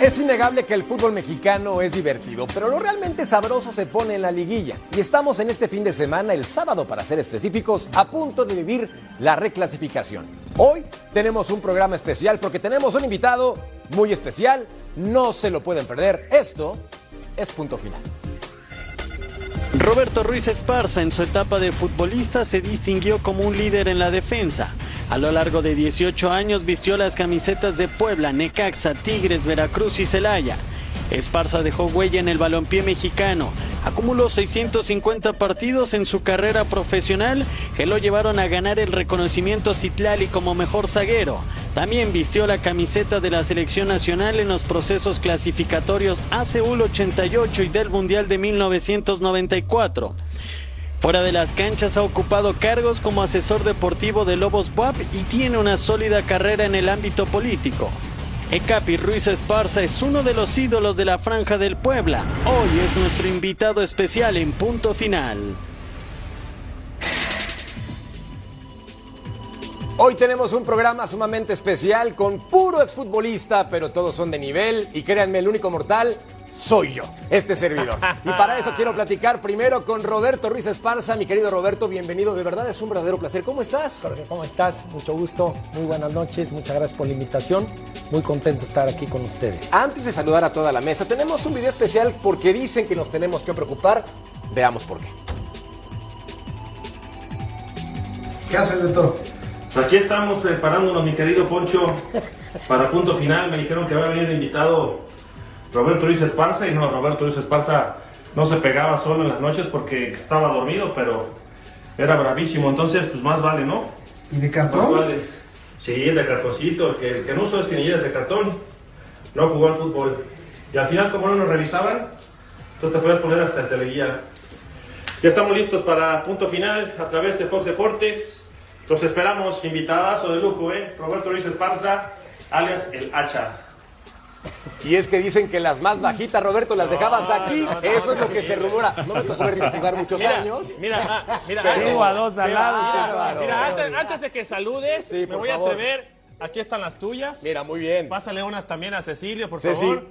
Es innegable que el fútbol mexicano es divertido, pero lo realmente sabroso se pone en la liguilla. Y estamos en este fin de semana, el sábado para ser específicos, a punto de vivir la reclasificación. Hoy tenemos un programa especial porque tenemos un invitado muy especial. No se lo pueden perder. Esto es punto final. Roberto Ruiz Esparza en su etapa de futbolista se distinguió como un líder en la defensa. A lo largo de 18 años vistió las camisetas de Puebla, Necaxa, Tigres, Veracruz y Celaya. Esparza dejó huella en el balompié mexicano. Acumuló 650 partidos en su carrera profesional que lo llevaron a ganar el reconocimiento Citlali como mejor zaguero. También vistió la camiseta de la selección nacional en los procesos clasificatorios a Seúl 88 y del Mundial de 1994. Fuera de las canchas ha ocupado cargos como asesor deportivo de Lobos Buap y tiene una sólida carrera en el ámbito político. Ecapi Ruiz Esparza es uno de los ídolos de la Franja del Puebla. Hoy es nuestro invitado especial en punto final. Hoy tenemos un programa sumamente especial con puro exfutbolista, pero todos son de nivel y créanme, el único mortal soy yo, este servidor. Y para eso quiero platicar primero con Roberto Ruiz Esparza. Mi querido Roberto, bienvenido. De verdad es un verdadero placer. ¿Cómo estás? Jorge, ¿cómo estás? Mucho gusto, muy buenas noches, muchas gracias por la invitación. Muy contento de estar aquí con ustedes. Antes de saludar a toda la mesa, tenemos un video especial porque dicen que nos tenemos que preocupar. Veamos por qué. ¿Qué haces, doctor? Aquí estamos preparándonos, mi querido Poncho, para punto final. Me dijeron que va a venir invitado Roberto Luis Esparza y no, Roberto Luis Esparza no se pegaba solo en las noches porque estaba dormido, pero era bravísimo. Entonces, pues más vale, ¿no? ¿Y de Más cartón? vale. Sí, de cartoncito. El que, el que no usó espinilleras de cartón no jugó al fútbol. Y al final, como no nos revisaban, entonces te puedes poner hasta el teleguía. Ya estamos listos para punto final a través de Fox Deportes. Los esperamos, invitadas o de lujo, ¿eh? Roberto Luis Esparza, alias El Hacha. Y es que dicen que las más bajitas, Roberto, las dejabas aquí. no, no, Eso es lo que se rumora. No me tocó verte jugar muchos Mira, años. Mira, ah, mira, Pero- a dos al lado. bárbaro. Mira, antes, antes de que saludes, Sí, me voy a atrever. Aquí están las tuyas. Mira, muy bien. Pásale unas también a Cecilio, por Ceci. favor.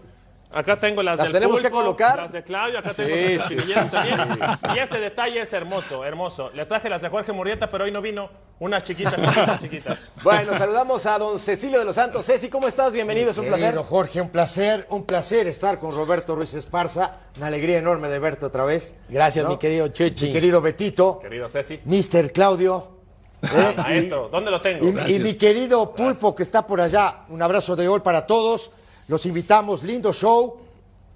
Acá tengo las, ¿Las del tenemos que colocar? Las de Claudio, acá Sí, tengo las sí, espinilleras sí, también. Y este detalle es hermoso, hermoso. Le traje las de Jorge Murrieta, pero hoy no vino. Unas chiquitas, chiquitas, chiquitas. Bueno, saludamos a don Cecilio de los Santos. Ceci, ¿cómo estás? Bienvenido, es un placer. Jorge, un placer, un placer estar con Roberto Ruiz Esparza. Una alegría enorme de verte otra vez. Gracias, ¿no? mi querido Chuchi. Mi querido Betito, Querido Ceci. Mr. Claudio. ¿eh? Maestro, ¿dónde lo tengo? Y, mi querido Pulpo que está por allá. Un abrazo de gol para todos. Los invitamos, lindo show.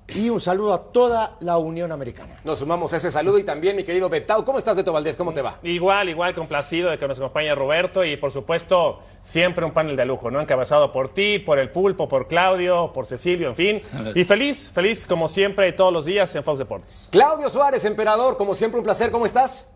Y un saludo a toda la Unión Americana. Nos sumamos a ese saludo y también mi querido Betao. ¿Cómo estás, Beto Valdés? ¿Cómo te va? Igual, igual, complacido de que nos acompañe Roberto y por supuesto siempre un panel de lujo, ¿no? Encabezado por ti, por el Pulpo, por Claudio, por Cecilio, en fin. Y feliz, feliz como siempre y todos los días en Fox Deportes. Claudio Suárez, emperador, como siempre, un placer. ¿Cómo estás?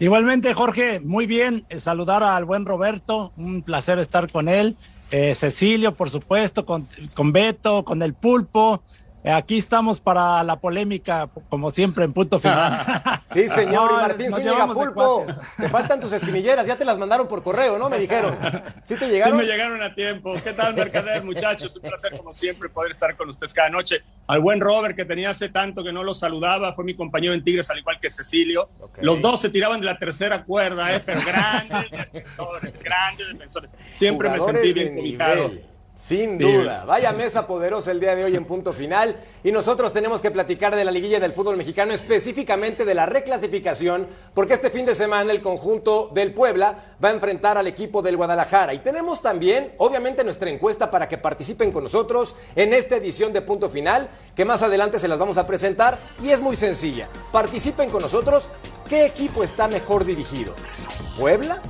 Igualmente, Jorge, muy bien. eh, Saludar al buen Roberto, un placer estar con él. Eh, Cecilio, por supuesto, con, con Beto, con el Pulpo. Eh, aquí estamos para la polémica, como siempre, en punto final. Sí, señor. No, y Martín Zúñiga Pulpo. Te faltan tus espinilleras. Ya te las mandaron por correo, ¿no? Me dijeron. ¿Sí te Sí llegaron? me llegaron a tiempo. ¿Qué tal, Mercader, muchachos? Un placer, como siempre, poder estar con ustedes cada noche. Al buen Robert, que tenía hace tanto que no lo saludaba, fue mi compañero en Tigres, al igual que Cecilio. Los dos se tiraban de la tercera cuerda, ¿eh? pero grandes defensores, grandes defensores. Siempre me sentí bien ubicado. Sin duda. Vaya mesa poderosa el día de hoy en punto final. Y nosotros tenemos que platicar de la liguilla del fútbol mexicano, específicamente de la reclasificación, porque este fin de semana el conjunto del Puebla va a enfrentar al equipo del Guadalajara. Y tenemos también, obviamente, nuestra encuesta para que participen con nosotros en esta edición de punto final, que más adelante se las vamos a presentar. Y es muy sencilla. Participen con nosotros. ¿Qué equipo está mejor dirigido? ¿Puebla?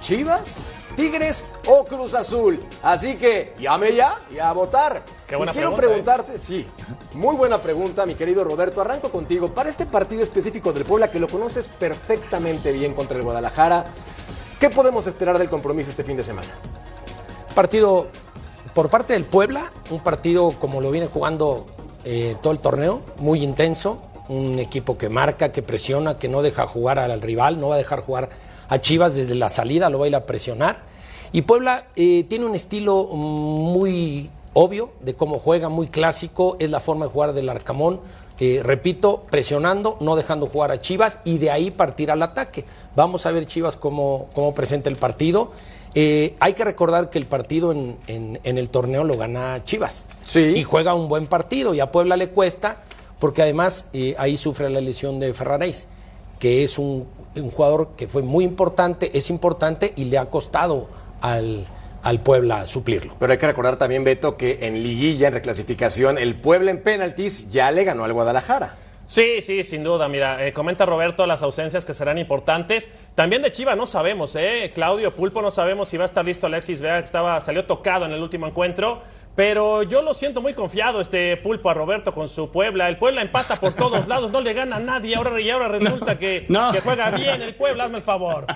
Chivas, Tigres o Cruz Azul. Así que llame ya y a votar. Qué buena y quiero pregunta, preguntarte, sí, muy buena pregunta, mi querido Roberto. Arranco contigo. Para este partido específico del Puebla, que lo conoces perfectamente bien contra el Guadalajara, ¿qué podemos esperar del compromiso este fin de semana? Partido por parte del Puebla, un partido como lo viene jugando eh, todo el torneo, muy intenso, un equipo que marca, que presiona, que no deja jugar al rival, no va a dejar jugar a Chivas desde la salida, lo va a ir a presionar. Y Puebla eh, tiene un estilo muy obvio de cómo juega, muy clásico, es la forma de jugar del Arcamón. Eh, repito, presionando, no dejando jugar a Chivas y de ahí partir al ataque. Vamos a ver Chivas cómo, cómo presenta el partido. Eh, hay que recordar que el partido en, en- en el torneo lo gana Chivas. Sí. Y juega un buen partido y a Puebla le cuesta porque además eh, ahí sufre la lesión de Ferraréis, que es un, un jugador que fue muy importante, es importante y le ha costado al, al Puebla suplirlo. Pero hay que recordar también, Beto, que en liguilla, en reclasificación, el Puebla en penaltis ya le ganó al Guadalajara. Sí, sí, sin duda. Mira, eh, comenta Roberto las ausencias que serán importantes. También de Chiva no sabemos, ¿eh? Claudio Pulpo no sabemos si va a estar listo Alexis Vega, que estaba, salió tocado en el último encuentro. Pero yo lo siento muy confiado este Pulpo a Roberto con su Puebla. El Puebla empata por todos lados, no le gana a nadie. Ahora, y ahora resulta que, no. que juega bien el Puebla, hazme el favor.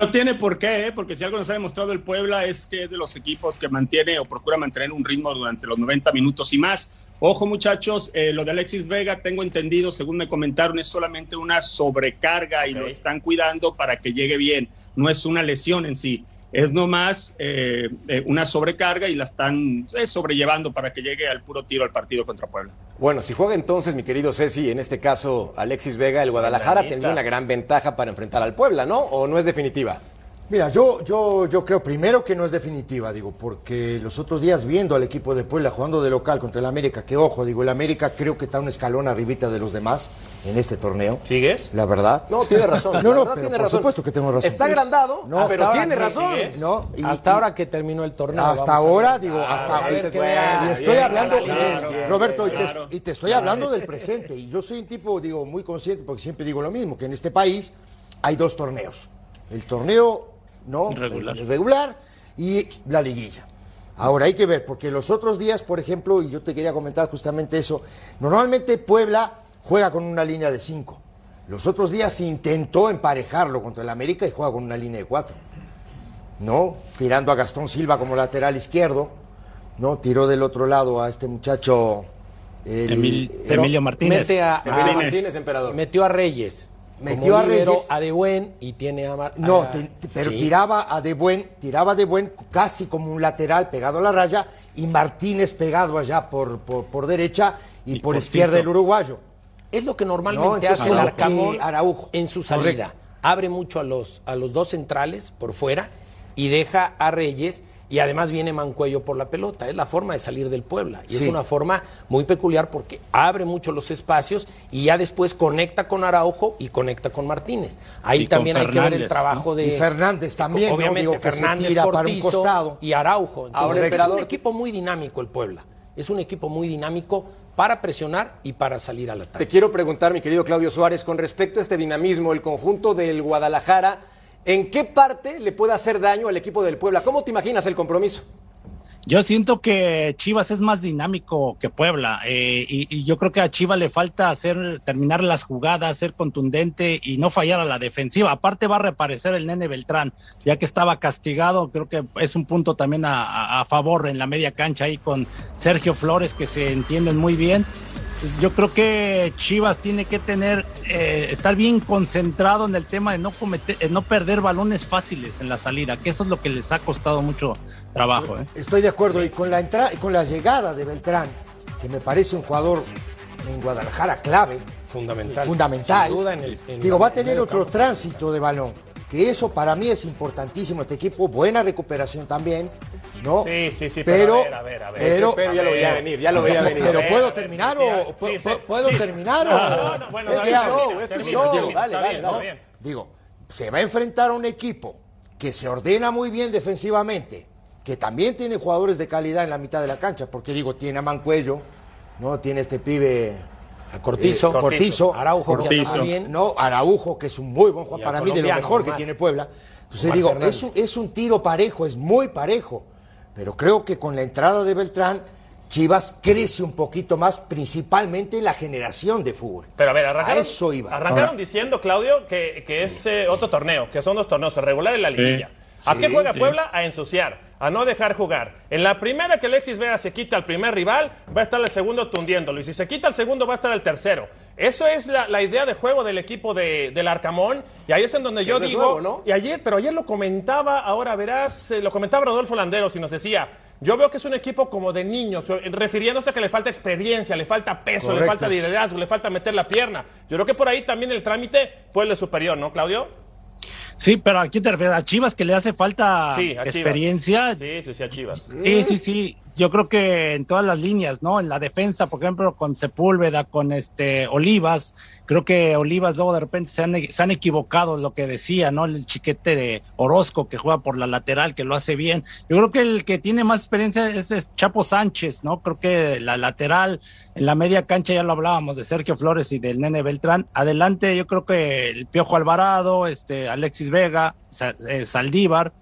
No tiene por qué, ¿eh? porque si algo nos ha demostrado el Puebla es que es de los equipos que mantiene o procura mantener un ritmo durante los 90 minutos y más. Ojo muchachos, eh, lo de Alexis Vega, tengo entendido, según me comentaron, es solamente una sobrecarga y lo están cuidando para que llegue bien. No es una lesión en sí, es nomás eh, eh, una sobrecarga y la están eh, sobrellevando para que llegue al puro tiro al partido contra Puebla. Bueno, si juega entonces, mi querido Ceci, en este caso Alexis Vega, el Guadalajara tendría una gran ventaja para enfrentar al Puebla, ¿no? ¿O no es definitiva? Mira, yo, yo, yo creo primero que no es definitiva, digo, porque los otros días viendo al equipo de Puebla jugando de local contra el América, que ojo, digo, el América creo que está un escalón arribita de los demás en este torneo. ¿Sigues? La verdad. No, tiene razón. No, no, pero tiene por razón. supuesto que tengo razón. Está agrandado, No, pero tiene razón. No, y- hasta y- ahora que terminó el torneo. Hasta ahora, digo, hasta y- estoy Bien, hablando, claro, Roberto, y te- claro. y, te, estoy hablando del presente. Y yo soy un tipo, digo, muy consciente, porque siempre digo lo mismo, que en este país hay dos torneos. El torneo no Regular. el regular y la liguilla. Ahora hay que ver, porque los otros días, por ejemplo, y yo te quería comentar justamente eso, normalmente Puebla juega con una línea de cinco. Los otros días intentó emparejarlo contra el América y juega con una línea de cuatro. ¿no? Tirando a Gastón Silva como lateral izquierdo, ¿no? Tiró del otro lado a este muchacho. el- Emil- el- Emilio Martínez. Mete a, Emilio a- Martínez, emperador. Metió a Reyes. Metió Como a Reyes. A De Buen y tiene a. Mar- No, a- te- pero Sí. tiraba a De Buen, tiraba de Buen casi como un lateral pegado a la raya y Martínez pegado allá por, por, por derecha y, Y por izquierda el uruguayo. Es lo que No, normalmente entonces, hace el Arcamón Araujo. en su salida. Correcto. Abre mucho a los, a los dos centrales por fuera y deja a Reyes y además viene Mancuello por la pelota. Es la forma de salir del Puebla. Y Sí. es una forma muy peculiar porque abre mucho los espacios y ya después conecta con Araujo y conecta con Martínez. Ahí Y también hay que ver el trabajo ¿no? de... Y Fernández también, ¿no? Obviamente, Digo, Fernández, tira para un costado. y Araujo. Entonces, Ahora, es emperador, un equipo muy dinámico el Puebla. Es un equipo muy dinámico para presionar y para salir al ataque. Te quiero preguntar, mi querido Claudio Suárez, con respecto a este dinamismo, el conjunto del Guadalajara, ¿en qué parte le puede hacer daño al equipo del Puebla? ¿Cómo te imaginas el compromiso? Yo siento que Chivas es más dinámico que Puebla eh, y, yo creo que a Chivas le falta hacer terminar las jugadas, ser contundente y no fallar a la defensiva. Aparte va a reaparecer el nene Beltrán, ya que estaba castigado, creo que es un punto también a- a favor en la media cancha ahí con Sergio Flores que se entienden muy bien. Pues Yo creo que Chivas tiene que tener, eh, estar bien concentrado en el tema de no cometer, eh, no perder balones fáciles en la salida, que eso es lo que les ha costado mucho trabajo. ¿eh? Estoy de acuerdo. Y con la entrada, con la llegada de Beltrán, que me parece un jugador en Guadalajara clave, Fundamental. fundamental. Sin duda en el- en Digo, la- va a en tener otro campo. tránsito de balón. Que eso para mí es importantísimo. Este equipo, buena recuperación también, ¿no? Sí, sí, sí, pero, pero a ver, a ver, a ver. pero- Ese pero ya lo veía venir, ya lo veía venir. Pero puedo terminar sí, o sí, pu- sí, pu- sí. puedo Sí. terminar No, o no, no, bueno, es viable. show, es termina, show. dale. está bien. Digo, se va a enfrentar a un equipo que se ordena muy bien defensivamente, que también tiene jugadores de calidad en la mitad de la cancha, porque digo, tiene a Mancuello, ¿no? Tiene este pibe A Cortizo, eh, Cortizo, Araujo, que Cortizo. muy bien. no, Araujo, que es un muy buen jugador, para mí de lo mejor que normal. tiene Puebla. Entonces Omar digo, es un, es un tiro parejo, es muy parejo. Pero creo que con la entrada de Beltrán, Chivas crece un poquito más, principalmente en la generación de fútbol. Pero a ver, arrancaron, A eso iba. arrancaron Ahora. diciendo, Claudio, que, que es eh, otro torneo, que son dos torneos, el regular y la liguilla. ¿A Sí, qué juega sí. Puebla? A ensuciar, a no dejar jugar. En la primera que Alexis Vega se quita al primer rival, va a estar el segundo tundiéndolo. Y si se quita el segundo, va a estar el tercero. Eso es la, la idea de juego del equipo de, del Arcamón. Y ahí es en donde yo digo. nuevo, ¿no? Y ayer, pero ayer lo comentaba, ahora verás, eh, lo comentaba Rodolfo Landeros y nos decía. Yo veo que es un equipo como de niños, eh, refiriéndose a que le falta experiencia, le falta peso, le falta liderazgo, le falta meter la pierna. Yo creo que por ahí también el trámite fue el de superior, ¿no, Claudio? Sí, pero aquí te refieres a Chivas que le hace falta Sí, a experiencia. Sí, sí, sí, a Chivas. Sí, sí, sí. Yo creo que en todas las líneas, ¿no? En la defensa, por ejemplo, con Sepúlveda, con este Olivas, creo que Olivas luego de repente se han, se han equivocado lo que decía, ¿no? El chiquete de Orozco que juega por la lateral, que lo hace bien. Yo creo que el que tiene más experiencia es, es Chapo Sánchez, ¿no? Creo que la lateral, en la media cancha ya lo hablábamos de Sergio Flores y del Nene Beltrán. Adelante, yo creo que el Piojo Alvarado, este Alexis Vega, eh, Saldívar.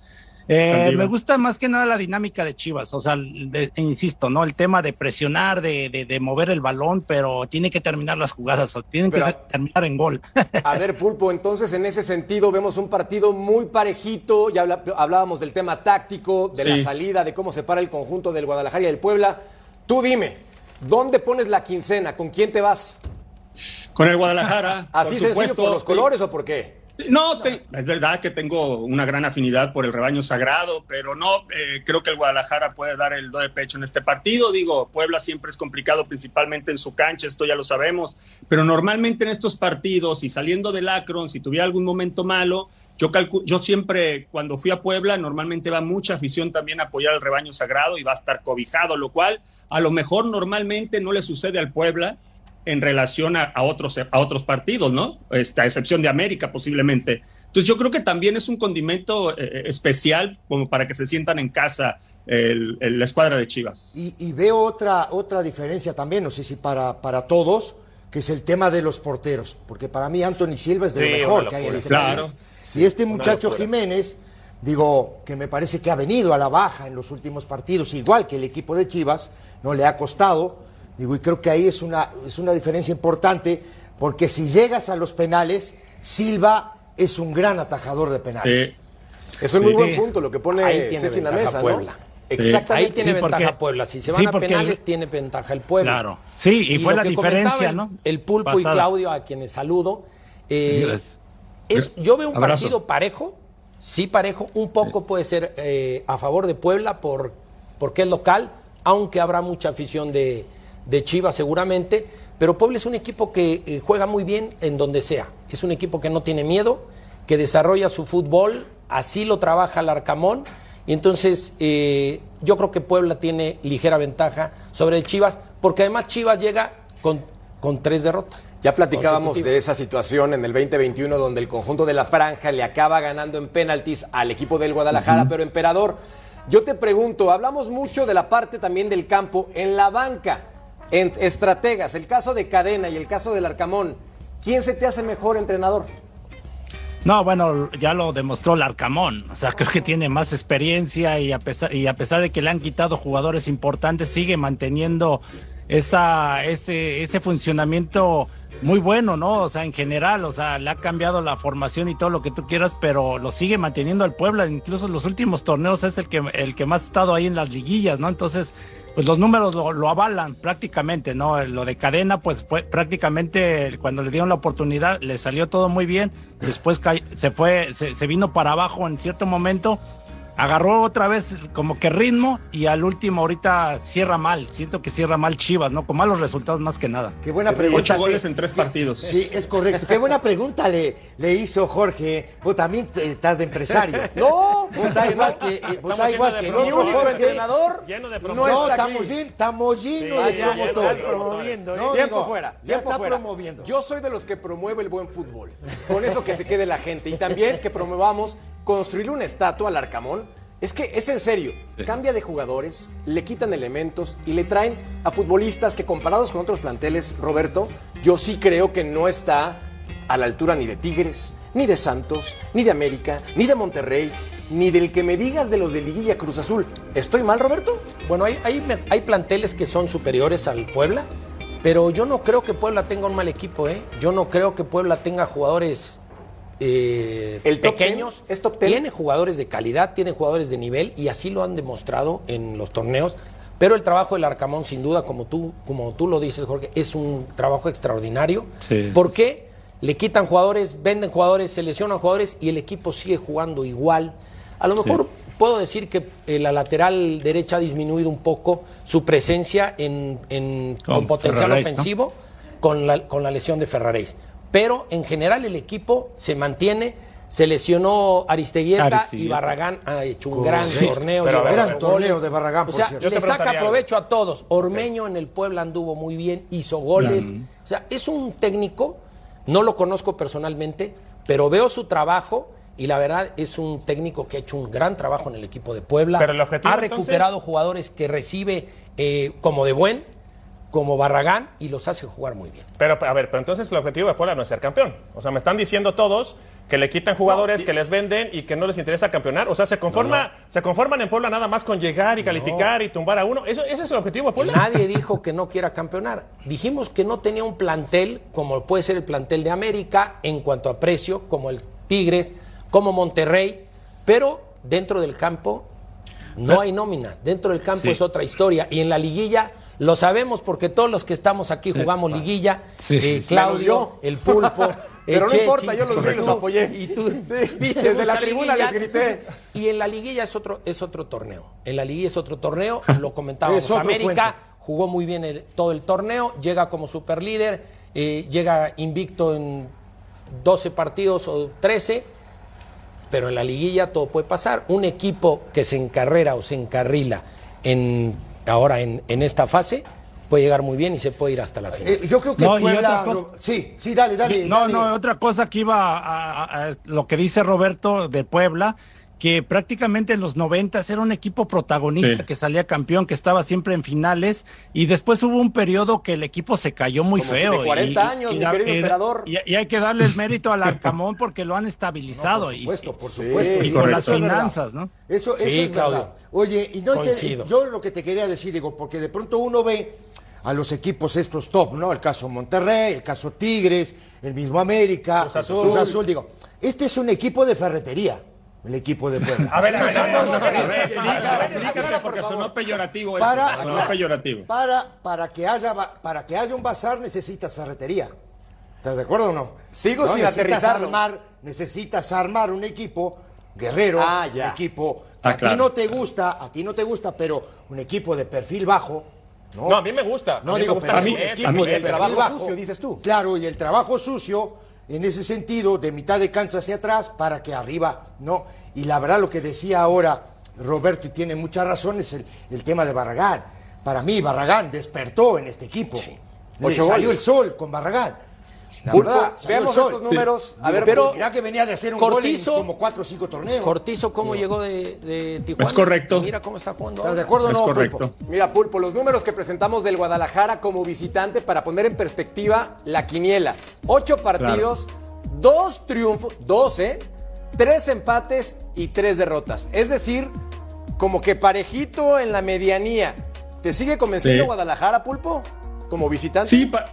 Eh, me gusta más que nada la dinámica de Chivas, o sea, de- insisto, ¿no? El tema de presionar, de, de- de mover el balón, pero tiene que terminar las jugadas, o tienen Pero- que terminar en gol. A ver, Pulpo, entonces en ese sentido vemos un partido muy parejito. Ya hablábamos del tema táctico, de la salida, de cómo se para el conjunto del Guadalajara y del Puebla. Tú dime, ¿dónde pones la quincena? ¿Con quién te vas? Con el Guadalajara. ¿Así por sencillo supuesto. por los colores o por qué? No, te- es verdad que tengo una gran afinidad por el rebaño sagrado, pero no, eh, creo que el Guadalajara puede dar el do de pecho en este partido. Digo, Puebla siempre es complicado, principalmente en su cancha, esto ya lo sabemos, pero normalmente en estos partidos y saliendo del Akron, si tuviera algún momento malo, yo, yo siempre, cuando fui a Puebla, normalmente va mucha afición también a apoyar al rebaño sagrado y va a estar cobijado, lo cual a lo mejor normalmente no le sucede al Puebla en relación a, a otros, a otros partidos, ¿no? Este, a excepción de América posiblemente. Entonces yo creo que también es un condimento eh, especial como para que se sientan en casa el- el- la escuadra de Chivas. Y, y veo otra, otra diferencia también, no sé si para, para todos, que es el tema de los porteros. Porque para mí Anthony Silva es de Sí, lo mejor que hay en este Claro. país. Y este muchacho locura. Jiménez, digo, que me parece que ha venido a la baja en los últimos partidos, igual que el equipo de Chivas, no le ha costado. Digo, y creo que ahí es una, es una diferencia importante, porque si llegas a los penales, Silva es un gran atajador de penales. Eso es muy buen punto lo que pone Ahí tiene Ceci en la ventaja mesa, ¿no? Puebla. Exactamente. Ahí tiene Sí, porque- ventaja Puebla. Si se van sí, a penales, el- tiene ventaja el Puebla. Claro. Sí, y fue la diferencia, comentaban ¿no? El Pulpo y. Claudio, a quienes saludo. eh, es, yo veo un Abrazo. partido parejo, sí parejo, un poco puede ser eh, a favor de Puebla por, porque es local, aunque habrá mucha afición de, de Chivas seguramente, pero Puebla es un equipo que eh, juega muy bien en donde sea, es un equipo que no tiene miedo, que desarrolla su fútbol, así lo trabaja el Arcamón, y entonces eh, yo creo que Puebla tiene ligera ventaja sobre el Chivas, porque además Chivas llega con, con tres derrotas. Ya platicábamos de esa situación en el 2021 donde el conjunto de la franja le acaba ganando en penaltis al equipo del Guadalajara, pero emperador, yo te pregunto, hablamos mucho de la parte también del campo en la banca, en estrategas, el caso de Cadena y el caso del Arcamón, ¿quién se te hace mejor entrenador? No, bueno, ya lo demostró el Arcamón. O sea, creo que tiene más experiencia y a pesar, y a pesar de que le han quitado jugadores importantes, sigue manteniendo esa, ese, ese funcionamiento muy bueno, ¿no? O sea, en general, o sea, le ha cambiado la formación y todo lo que tú quieras, pero lo sigue manteniendo el Puebla. Incluso en los últimos torneos es el que, el que más ha estado ahí en las liguillas, ¿no? Entonces, pues los números lo, lo avalan prácticamente, ¿no? Lo de cadena, pues fue prácticamente cuando le dieron la oportunidad, le salió todo muy bien. Después se fue, se vino para abajo en cierto momento. Agarró otra vez como que ritmo y al último ahorita cierra mal. Siento que cierra mal Chivas, ¿no? Con malos resultados más que nada. Qué buena pregunta. Ocho goles en tres partidos. Sí, es correcto. Qué buena pregunta le, le hizo Jorge. Vos también estás de empresario. No, Vos estás igual que, eh, vos Estamos igual que de el mi otro único Jorge. entrenador Lleno de no. No, está estamos llenos, estamos llenos Sí, de ya, ya, ya promotores. estás promoviendo, No, tiempo digo, fuera, Ya tiempo está fuera. promoviendo. Yo soy de los que promueve el buen fútbol. Con eso que se quede la gente. Y también que promovamos construirle una estatua al Arcamón. Es que es en serio, cambia de jugadores, le quitan elementos y le traen a futbolistas que comparados con otros planteles, Roberto, yo sí creo que no está a la altura ni de Tigres, ni de Santos, ni de América, ni de Monterrey, ni del que me digas de los de Liguilla Cruz Azul. ¿Estoy mal, Roberto? Bueno, hay, hay, hay planteles que son superiores al Puebla, pero yo no creo que Puebla tenga un mal equipo, ¿eh? Yo no creo que Puebla tenga jugadores eh, ¿El top pequeños. ten? ¿Es top ten? Tiene jugadores de calidad, tiene jugadores de nivel y así lo han demostrado en los torneos. Pero el trabajo del Arcamón, sin duda, como tú, como tú lo dices, Jorge, es un trabajo extraordinario. Sí. ¿Por qué? Le quitan jugadores, venden jugadores, se lesionan jugadores y el equipo sigue jugando igual. A lo mejor puedo decir que eh, la lateral derecha ha disminuido un poco su presencia en, en- Con con potencial Ferraréis, ¿no? ofensivo con, la, con la lesión de Ferraréis. Pero en general el equipo se mantiene. Se lesionó Aristeguieta y. Barragán ha hecho un Correcto. gran torneo. Pero Gran torneo de Barragán, O por sea, cierto. Yo te le saca algo. provecho a todos. Ormeño en el Puebla anduvo muy bien, hizo goles. O sea, es un técnico, no lo conozco personalmente, pero veo su trabajo y la verdad es un técnico que ha hecho un gran trabajo en el equipo de Puebla. Pero el objetivo, ha entonces- recuperado jugadores que recibe eh, como de buen, como Barragán, y los hace jugar muy bien. Pero, a ver, pero entonces el objetivo de Puebla no es ser campeón. O sea, me están diciendo todos que le quitan jugadores, que les venden y que no les interesa campeonar. O sea, se conforma, se conforman en Puebla nada más con llegar y calificar y tumbar a uno. ¿Eso, ¿Ese es el objetivo de Puebla? Nadie dijo que no quiera campeonar. Dijimos que no tenía un plantel como puede ser el plantel de América en cuanto a precio, como el Tigres, como Monterrey, pero dentro del campo no hay nóminas. Dentro del campo Sí. es otra historia. Y en la liguilla lo sabemos porque todos los que estamos aquí jugamos liguilla. Sí, Eh, sí, sí. Claudio, el pulpo. Pero no importa, yo los vi y los apoyé. Y tú Sí, viste desde la tribuna liguilla. les grité. Y en la liguilla es otro, es otro torneo. En la liguilla es otro torneo, lo comentábamos. América cuento. jugó muy bien el- todo el torneo, llega como superlíder, eh, llega invicto en 12 partidos o 13, pero en la liguilla todo puede pasar. Un equipo que se encarrera o se encarrila en, ahora en, en esta fase puede llegar muy bien y se puede ir hasta la final. Eh, yo creo que No, Puebla. cosa- sí, sí, dale, dale. No, dale. no, otra cosa que iba a, a- a- lo que dice Roberto de Puebla, que prácticamente en los 90 era un equipo protagonista Sí. que salía campeón, que estaba siempre en finales, y después hubo un periodo que el equipo se cayó muy Como feo. de 40 años, mi querido emperador. Y, y hay que darle el mérito al Arcamón porque lo han estabilizado. Por y- supuesto, por supuesto. es Y con las finanzas, ¿no? Eso, eso Sí, es Claudio. verdad. Oye, y no te- yo lo que te quería decir, digo, porque de pronto uno ve a los equipos estos top, ¿no? El caso Monterrey, el caso Tigres, el mismo América, Cruz Azul. Cruz Azul, digo, este es un equipo de ferretería, el equipo de Puebla. A ver, a ver, a ver, explícate, porque sonó peyorativo eso, Para- sonó peyorativo. Para, para, que haya, para que haya un bazar necesitas ferretería. ¿Estás de acuerdo o no? Sigo sin necesitas armar, necesitas armar un equipo guerrero, Ah, un equipo que Ah, a ti no te gusta, a ti no te gusta, pero un equipo de perfil bajo. No, No, a mí me gusta. No mí digo, gusta pero es un equipo a mí de el perfil trabajo bajo. sucio, dices tú. Claro, y el trabajo sucio, en ese sentido, de mitad de cancha hacia atrás, para que arriba, ¿no? Y la verdad, lo que decía ahora Roberto, y tiene mucha razón, es el, el tema de Barragán. Para mí, Barragán despertó en este equipo. Le Ocho salió el sol con Barragán. La verdad, veamos estos números. A ver, pero- Mirá que venía de hacer un Cortizo- gol en como cuatro o cinco torneos. Cortizo, ¿cómo llegó de, de Tijuana? Es correcto. Mira cómo está jugando. ¿Estás de acuerdo o Es no, correcto. Pulpo? Mira, Pulpo, los números que presentamos del Guadalajara como visitante para poner en perspectiva la quiniela. Ocho partidos, dos triunfos, dos, ¿eh? Tres empates y tres derrotas. Es decir, como que parejito en la medianía. ¿Te sigue convenciendo Sí. Guadalajara, Pulpo? Como visitante. Sí, pa-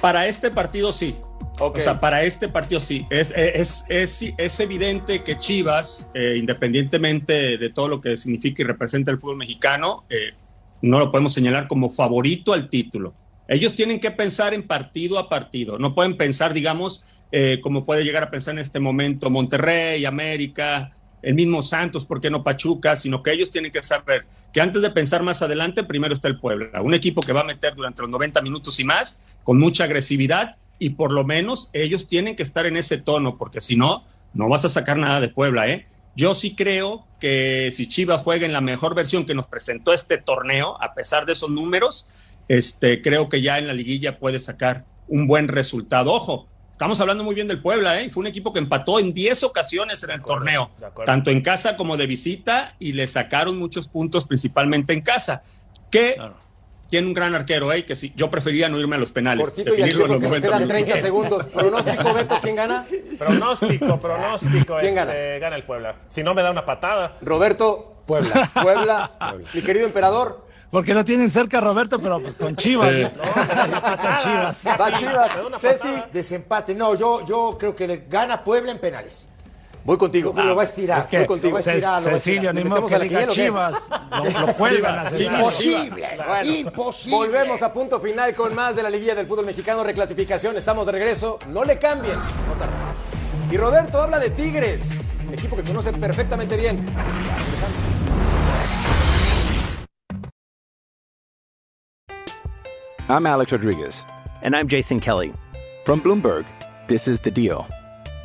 para este partido sí. Ok. O sea, para este partido sí. Es, es, es, es evidente que Chivas, eh, independientemente de todo lo que significa y representa el fútbol mexicano, eh, no lo podemos señalar como favorito al título. Ellos tienen que pensar en partido a partido. No pueden pensar, digamos, eh, como puede llegar a pensar en este momento Monterrey, América, el mismo Santos, ¿por qué no Pachuca? Sino que ellos tienen que saber que antes de pensar más adelante, primero está el Puebla. Un equipo que va a meter durante los 90 minutos y más, con mucha agresividad, y por lo menos ellos tienen que estar en ese tono, porque si no, no vas a sacar nada de Puebla, ¿eh? Yo sí creo que si Chivas juega en la mejor versión que nos presentó este torneo, a pesar de esos números, este, creo que ya en la liguilla puede sacar un buen resultado. Ojo, estamos hablando muy bien del Puebla, ¿eh? Fue un equipo que empató en 10 ocasiones en el torneo, tanto en casa como de visita, y le sacaron muchos puntos, principalmente en casa. Que Claro. Tiene un gran arquero, ¿eh? Que sí, yo prefería no irme a los penales. Cortito y tiempo los que nos 90 quedan 30 minutos. segundos. Pronóstico, Beto, ¿quién gana? Pronóstico, pronóstico. ¿Quién este, gana? el Puebla. Si no me da una patada. Roberto, Puebla. Puebla. Mi querido emperador. Porque lo tienen cerca Roberto, pero pues con Chivas. Eh. ¿no? Con Chivas. Va Chivas. Ceci, desempate. No, yo, yo creo que le gana Puebla en penales. Voy contigo. Lo va a estirar. Es que voy contigo. Lo va a estirar, lo va a Cecilio, estirar. ni ¿Le modo que diga? Chivas. Lo, lo cuelgan a Cecilio. Imposible. Bueno, Imposible. Volvemos a punto final con más de la liguilla del fútbol mexicano. Reclasificación. Estamos de regreso. No le cambien. No tarda. Y Roberto habla de Tigres, equipo que conoce perfectamente bien. I'm Alex Rodriguez. And I'm Jason Kelly. From Bloomberg, this is The Deal.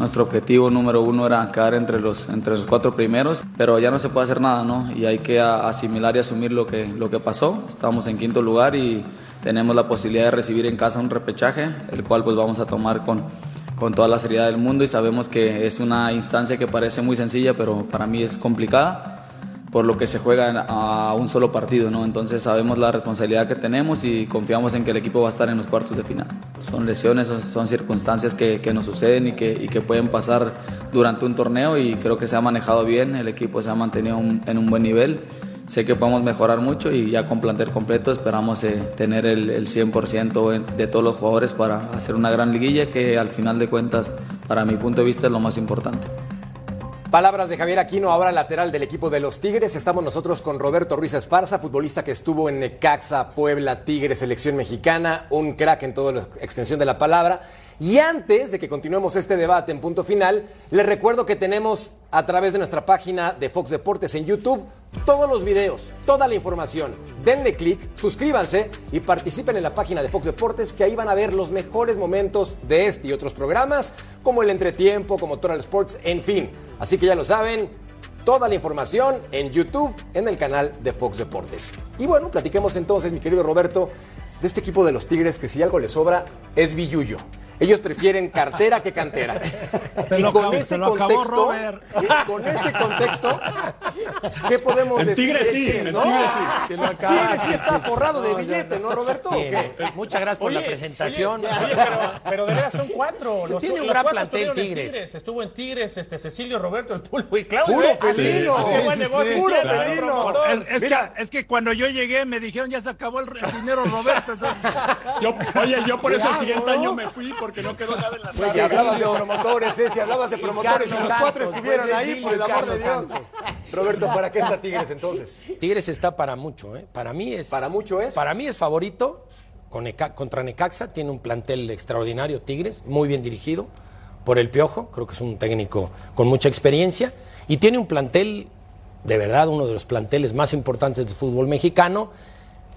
Nuestro objetivo número uno era quedar entre los, entre los cuatro primeros, pero ya no se puede hacer nada, ¿no? Y hay que asimilar y asumir lo que, lo que pasó. Estamos en quinto lugar y tenemos la posibilidad de recibir en casa un repechaje, el cual pues vamos a tomar con, con toda la seriedad del mundo y sabemos que es una instancia que parece muy sencilla, pero para mí es complicada por lo que se juega a un solo partido, ¿no? Entonces sabemos la responsabilidad que tenemos y confiamos en que el equipo va a estar en los cuartos de final. Son lesiones, son, son circunstancias que, que nos suceden y que, y que pueden pasar durante un torneo y creo que se ha manejado bien, el equipo se ha mantenido un- en un buen nivel. Sé que podemos mejorar mucho y ya con plantel completo esperamos eh, tener el, el 100% en- de todos los jugadores para hacer una gran liguilla que al final de cuentas, para mi punto de vista, es lo más importante. Palabras de Javier Aquino, ahora lateral del equipo de los Tigres. Estamos nosotros con Roberto Ruiz Esparza, futbolista que estuvo en Necaxa, Puebla, Tigres, selección mexicana, un crack en toda la extensión de la palabra. Y antes de que continuemos este debate en punto final, les recuerdo que tenemos a través de nuestra página de Fox Deportes en YouTube todos los videos, toda la información. Denle clic, suscríbanse y participen en la página de Fox Deportes que ahí van a ver los mejores momentos de este y otros programas, como el entretiempo, como Total Sports, en fin. Así que ya lo saben, toda la información en YouTube, en el canal de Fox Deportes. Y bueno, platiquemos entonces, mi querido Roberto, de este equipo de los Tigres que si algo les sobra es billuyo. Ellos prefieren cartera que cantera. Te y con ese contexto, y con ese contexto, ¿qué podemos decir? Tigres de sí, no? Tigres sí. Se lo acaba. Tigres sí está forrado de billete, no, ¿no, Roberto? Muchas gracias por la presentación. Oye, pero, pero de veras son cuatro. Los, Tiene un los gran plantel, Tigres. Estuvo en Tigres, este, Cecilio, Roberto, el Pulpo y Claudio. Puro promotor. Es, que, es que cuando yo llegué me dijeron ya se acabó el, el dinero Roberto. entonces- Yo, oye, yo por eso el siguiente año me fui porque no quedó nada en la Pues si sala. hablabas de promotores, ¿eh? si hablabas de promotores, y los cuatro Santos, estuvieron fue ahí, por el amor de Dios. Roberto, ¿para qué está Tigres entonces? Tigres está para mucho, ¿eh? Para mí es. ¿Para mucho es? Para mí es favorito. Con contra Necaxa tiene un plantel extraordinario, Tigres, muy bien dirigido por el Piojo. Creo que es un técnico con mucha experiencia. Y tiene un plantel, de verdad, uno de los planteles más importantes del fútbol mexicano.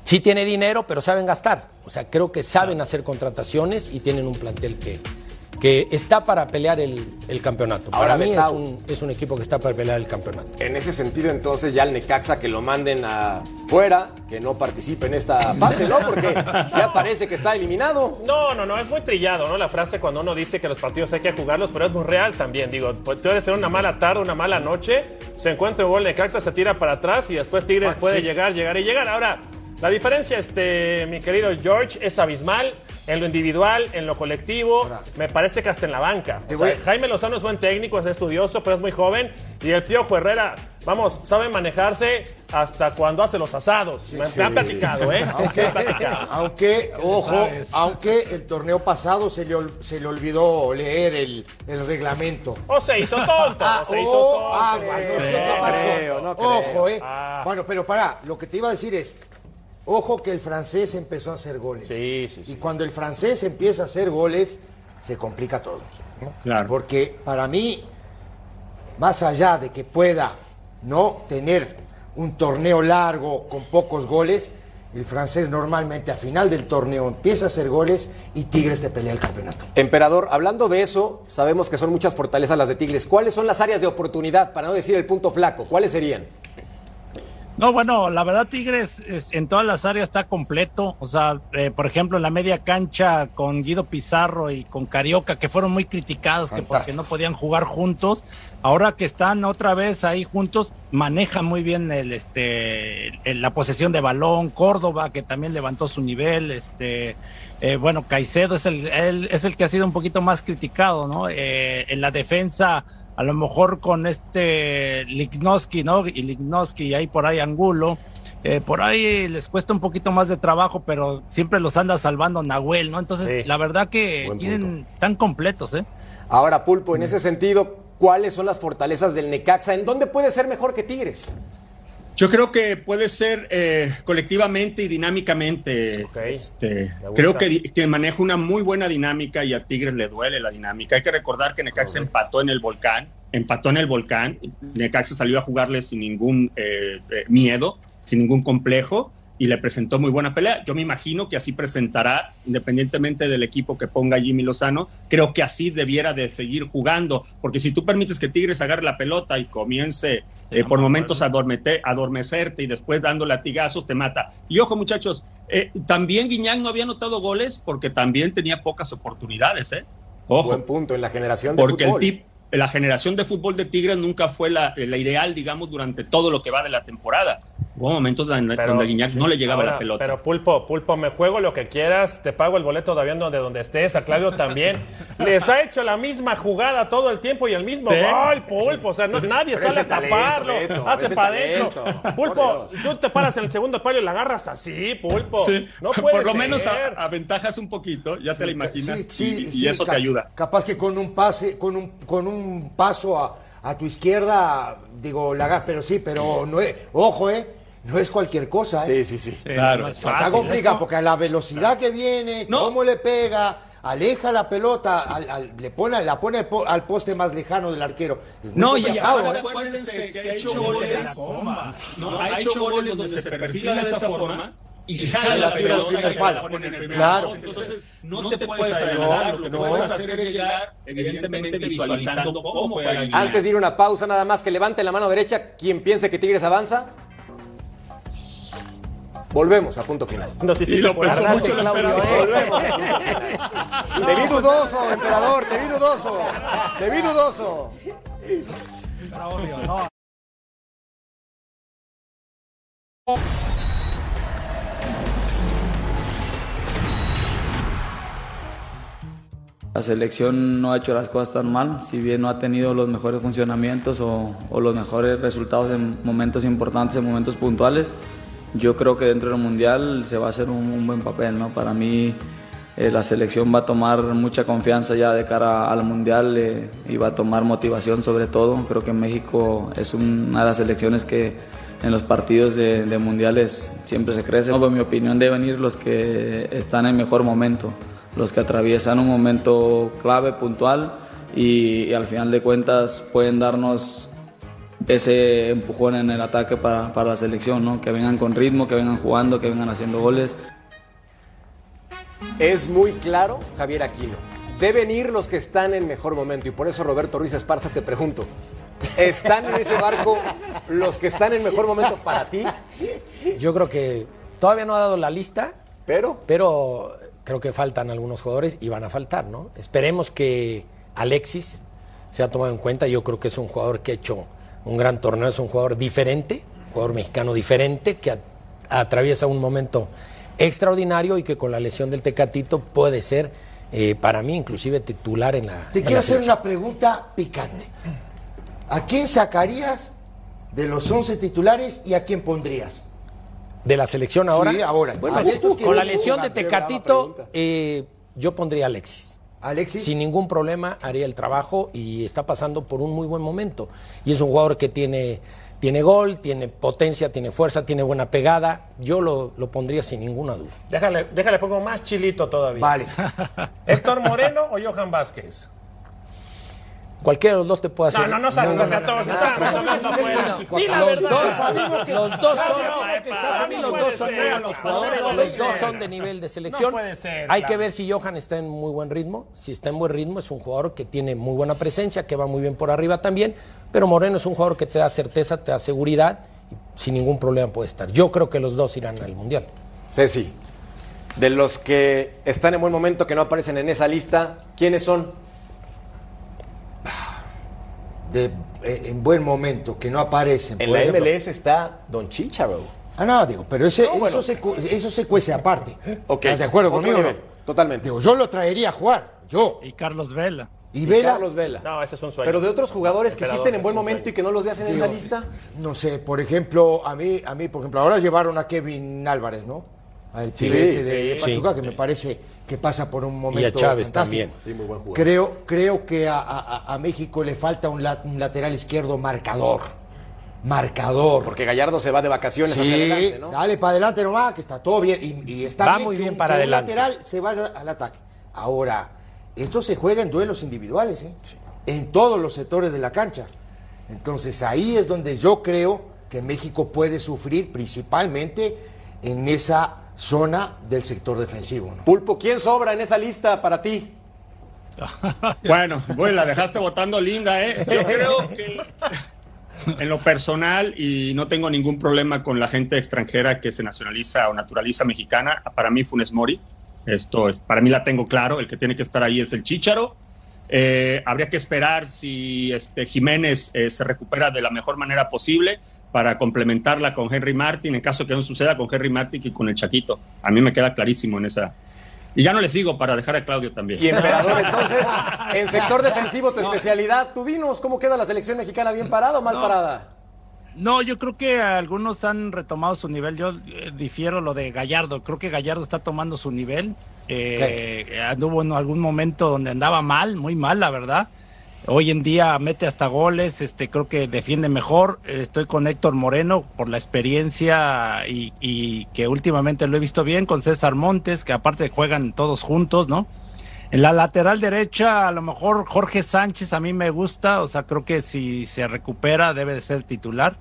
Sí tiene dinero, pero saben gastar. O sea, creo que saben hacer contrataciones y tienen un plantel que, que está para pelear el, el campeonato. Ahora, para mí es un, es un equipo que está para pelear el campeonato. En ese sentido, entonces, ya el Necaxa que lo manden afuera, que no participe en esta fase, ¿no? Porque ya parece que está eliminado. No, no, no, es muy trillado, ¿no? La frase cuando uno dice que los partidos hay que jugarlos, pero es muy real también. Digo, tú eres tener una mala tarde, una mala noche, se encuentra un gol de Caxa, se tira para atrás y después Tigres Ah, puede sí. llegar, llegar y llegar. Ahora, la diferencia, este, mi querido George, es abismal. En lo individual, en lo colectivo, me parece que hasta en la banca. O sea, Jaime Lozano es buen técnico, es estudioso, pero es muy joven. Y el Piojo Herrera, vamos, sabe manejarse hasta cuando hace los asados. Me, me han platicado, ¿eh? Aunque, Me han platicado. aunque, ojo, aunque el torneo pasado se le, ol- se le olvidó leer el, el reglamento. O se hizo tonto, Ah, o se hizo oh, tonto. ah, bueno, no sé qué pasó. creo, no creo. Ojo, eh. Ah. Bueno, pero pará, lo que te iba a decir es, ojo que el francés empezó a hacer goles. Sí, sí, Y cuando el francés empieza a hacer goles, se complica todo. ¿no? Claro. Porque para mí, más allá de que pueda no tener un torneo largo con pocos goles, el francés normalmente a final del torneo empieza a hacer goles y Tigres te pelea el campeonato. Emperador, hablando de eso, sabemos que son muchas fortalezas las de Tigres. ¿Cuáles son las áreas de oportunidad, para no decir el punto flaco? ¿Cuáles serían? No, bueno, la verdad Tigres es- en todas las áreas está completo. O sea, eh, por ejemplo, en la media cancha con Guido Pizarro y con Carioca, que fueron muy criticados que porque no podían jugar juntos. Ahora que están otra vez ahí juntos, manejan muy bien el, este, el- la posesión de balón. Córdoba, que también levantó su nivel. Este, eh, bueno, Caicedo es el, es el que ha sido un poquito más criticado, ¿no? Eh, en la defensa, a lo mejor con este Lignoski, ¿no? Y Lignoski y ahí por ahí Angulo. eh, por ahí les cuesta un poquito más de trabajo, pero siempre los anda salvando Nahuel, ¿no? Entonces, Sí. la verdad que tienen tan completos, ¿eh? Ahora, Pulpo, en ese sentido, ¿cuáles son las fortalezas del Necaxa? ¿En dónde puede ser mejor que Tigres? Yo creo que puede ser eh, colectivamente y dinámicamente. Este, creo que, que maneja una muy buena dinámica y a Tigres le duele la dinámica. Hay que recordar que Necaxa empató en el volcán, empató en el volcán. Necaxa salió a jugarle sin ningún eh, eh, miedo, sin ningún complejo y le presentó muy buena pelea. Yo me imagino que así presentará, independientemente del equipo que ponga Jimmy Lozano, creo que así debiera de seguir jugando, porque si tú permites que Tigres agarre la pelota y comience eh, por momentos a adormecerte y después dando latigazos, te mata. Y ojo muchachos, eh, también Guiñán no había anotado goles porque también tenía pocas oportunidades, ¿eh? Ojo. Buen punto en la generación de Porque el fútbol. tip, la generación de fútbol de Tigres nunca fue la, la ideal, digamos, durante todo lo que va de la temporada. Hubo momentos donde, donde a Guiñac no le llegaba Ahora, la pelota. Pero Pulpo, Pulpo, me juego lo que quieras, te pago el boleto de avión donde, donde estés, a Claudio también. Les ha hecho la misma jugada todo el tiempo y el mismo Sí. gol, Pulpo. O sea, no- nadie Pero sale a talento, taparlo, hace para adentro. Pulpo, tú te paras en el segundo palo y la agarras así, Pulpo. Sí, No puede por lo ser. menos a- aventajas un poquito, ya te la imaginas, Sí, sí, y, y eso ca- te ayuda. Capaz que con un pase, con un, con un paso a, a tu izquierda, digo, la pero sí, pero no es, ojo, eh, no es cualquier cosa, eh. Sí, sí, sí. Claro. Está complicado porque a la velocidad que viene, cómo le pega, aleja la pelota, al- al- le pone, la pone al po- al poste más lejano del arquero. Es No, y aparte ¿eh? acuérdense que ha hecho goles, no, ha hecho goles donde se perfila de esa forma y jala la pelota y la pone en el Claro. Entonces, no te puedes adelantar, lo que puedes hacer es llegar, evidentemente, visualizando cómo juega Guiñac. Antes de ir a una pausa, nada más que levante la mano derecha quien piense que Tigres avanza. Volvemos a punto final. No, sí, sí, Y lo pensó mucho el Claudio, emperador. ¿eh? Volvemos. Te vi dudoso, emperador, te vi dudoso. Te vi dudoso. La selección no ha hecho las cosas tan mal, si bien no ha tenido los mejores funcionamientos o, o los mejores resultados en momentos importantes, en momentos puntuales. Yo creo que dentro del Mundial se va a hacer un, un buen papel. ¿no? Para mí eh, la selección va a tomar mucha confianza ya de cara al Mundial eh, y va a tomar motivación sobre todo. Creo que México es una de las selecciones que en los partidos de, de mundiales siempre se crece. En mi opinión deben ir los que están en mejor momento, los que atraviesan un momento clave, puntual y, y al final de cuentas pueden darnos ese empujón en el ataque para, para la selección, ¿no? que vengan con ritmo, que vengan jugando, que vengan haciendo goles. Es muy claro, Javier Aquino. Deben ir los que están en mejor momento. Y por eso, Roberto Ruiz Esparza, te pregunto. ¿Están en ese barco los que están en mejor momento para ti? Yo creo que todavía no ha dado la lista, Pero pero creo que faltan algunos jugadores y van a faltar, ¿no? Esperemos que Alexis sea tomado en cuenta. Yo creo que es un jugador que ha hecho un gran torneo, es un jugador diferente, un jugador mexicano diferente que atraviesa un momento extraordinario y que con la lesión del Tecatito puede ser eh, para mí inclusive titular en la Te en quiero la hacer una pregunta picante. ¿A quién sacarías de los 11 titulares y a quién pondrías? De la selección ahora. Sí, ahora. Bueno, que con la lesión de. Tecatito, eh, yo pondría a Alexis. Alexis. Sin ningún problema haría el trabajo y está pasando por un muy buen momento. Y es un jugador que tiene, tiene gol, tiene potencia, tiene fuerza, tiene buena pegada. Yo lo, lo pondría sin ninguna duda. Déjale, déjale, pongo más chilito todavía. Vale. ¿Héctor Moreno o Johan Vázquez? Cualquiera de los dos te puede hacer. No, no, no sabes, no, no, no, Los dos, los dos son, a mí los dos son buenos jugadores, los dos son de nivel de selección. puede ser, Hay que ver si Johan está en muy buen ritmo. Si está en buen ritmo, es un jugador que tiene muy buena presencia, que va muy bien por arriba también. Pero Moreno es un jugador que te da certeza, te da seguridad y sin ningún problema puede estar. Yo creo que los dos irán al mundial. Ceci, de los que están en buen momento que no aparecen en esa lista, ¿quiénes son? De, eh, en buen momento, que no aparecen. En por la ejemplo. MLS está Don Chicharo. Ah, no, digo, pero ese, No, bueno. eso, se, eso se cuece aparte. Ok, ¿Estás de acuerdo conmigo? nivel? Totalmente. Digo, yo lo traería a jugar, yo. Y Carlos Vela. Y Vela, Carlos Vela. No, ese es un sueño. Pero de otros jugadores que existen en buen momento y que no los veas en Digo, esa lista. no sé, por ejemplo, a mí, a mí, por ejemplo, ahora llevaron a Kevin Álvarez, ¿no? Al Sí, este de sí. Pachuca, que me parece que pasa por un momento Y a Chávez fantástico. también. Sí, muy buen jugador. Creo, creo que a, a- a México le falta un, lat- un lateral izquierdo marcador. Marcador. Porque Gallardo se va de vacaciones hacia Sí, adelante, ¿no? dale para adelante nomás, que está todo bien. Y, y está Va bien muy que bien un- para que un adelante. lateral se vaya al ataque. Ahora, esto se juega en duelos individuales, ¿eh? en todos los sectores de la cancha. Entonces ahí es donde yo creo que México puede sufrir principalmente en esa zona del sector defensivo. ¿no? Pulpo, ¿quién sobra en esa lista para ti? Bueno, bueno, la dejaste votando linda, ¿eh? Yo creo que en lo personal, y no tengo ningún problema con la gente extranjera que se nacionaliza o naturaliza mexicana, para mí Funes Mori, esto es, para mí la tengo claro, el que tiene que estar ahí es el Chícharo. Eh, habría que esperar si este, Jiménez eh, se recupera de la mejor manera posible para complementarla con Henry Martin, en caso que no suceda con Henry Martin y con el Chaquito. A mí me queda clarísimo en esa. Y ya no les digo para dejar a Claudio también. Y emperador, entonces, en sector defensivo, tu especialidad, tú dinos, ¿cómo queda la selección mexicana? ¿Bien parada o mal No. parada? No, yo creo que algunos han retomado su nivel. Yo eh, difiero lo de Gallardo. Creo que Gallardo está tomando su nivel. Eh, Anduvo en algún momento donde andaba mal, muy mal, la verdad. Hoy en día mete hasta goles, este, creo que defiende mejor. Estoy con Héctor Moreno por la experiencia y, y que últimamente lo he visto bien con César Montes, que aparte juegan todos juntos, ¿no? En la lateral derecha, a lo mejor Jorge Sánchez a mí me gusta, o sea, creo que si se recupera debe de ser titular.